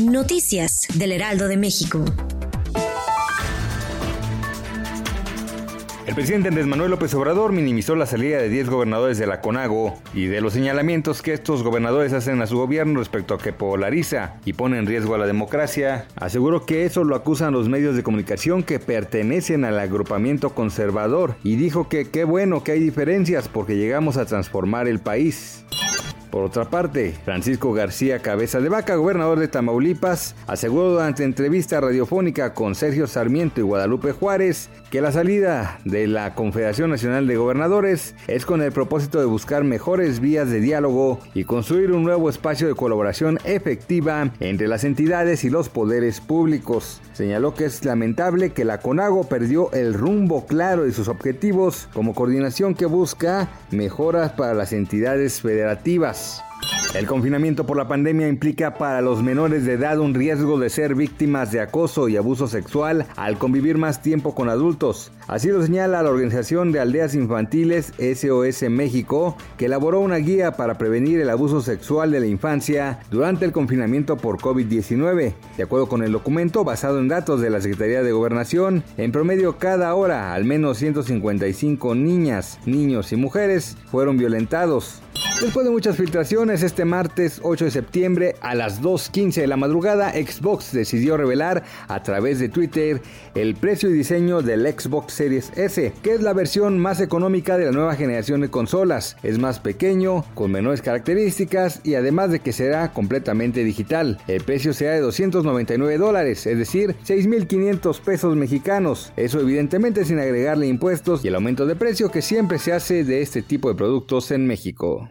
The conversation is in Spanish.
Noticias del Heraldo de México. El presidente Andrés Manuel López Obrador minimizó la salida de 10 gobernadores de la CONAGO y de los señalamientos que estos gobernadores hacen a su gobierno respecto a que polariza y pone en riesgo a la democracia. Aseguró que eso lo acusan los medios de comunicación que pertenecen al agrupamiento conservador y dijo que qué bueno que hay diferencias porque llegamos a transformar el país. Por otra parte, Francisco García Cabeza de Vaca, gobernador de Tamaulipas, aseguró durante entrevista radiofónica con Sergio Sarmiento y Guadalupe Juárez que la salida de la Confederación Nacional de Gobernadores es con el propósito de buscar mejores vías de diálogo y construir un nuevo espacio de colaboración efectiva entre las entidades y los poderes públicos. Señaló que es lamentable que la CONAGO perdió el rumbo claro de sus objetivos como coordinación que busca mejoras para las entidades federativas. El confinamiento por la pandemia implica para los menores de edad un riesgo de ser víctimas de acoso y abuso sexual al convivir más tiempo con adultos. Así lo señala la Organización de Aldeas Infantiles SOS México, que elaboró una guía para prevenir el abuso sexual de la infancia durante el confinamiento por COVID-19. De acuerdo con el documento, basado en datos de la Secretaría de Gobernación, en promedio cada hora al menos 155 niñas, niños y mujeres fueron violentados. Después de muchas filtraciones, este martes 8 de septiembre a las 2.15 de la madrugada, Xbox decidió revelar a través de Twitter el precio y diseño del Xbox Series S, que es la versión más económica de la nueva generación de consolas. Es más pequeño, con menores características y además de que será completamente digital. El precio será de 299 dólares, es decir, 6.500 pesos mexicanos. Eso evidentemente sin agregarle impuestos y el aumento de precio que siempre se hace de este tipo de productos en México.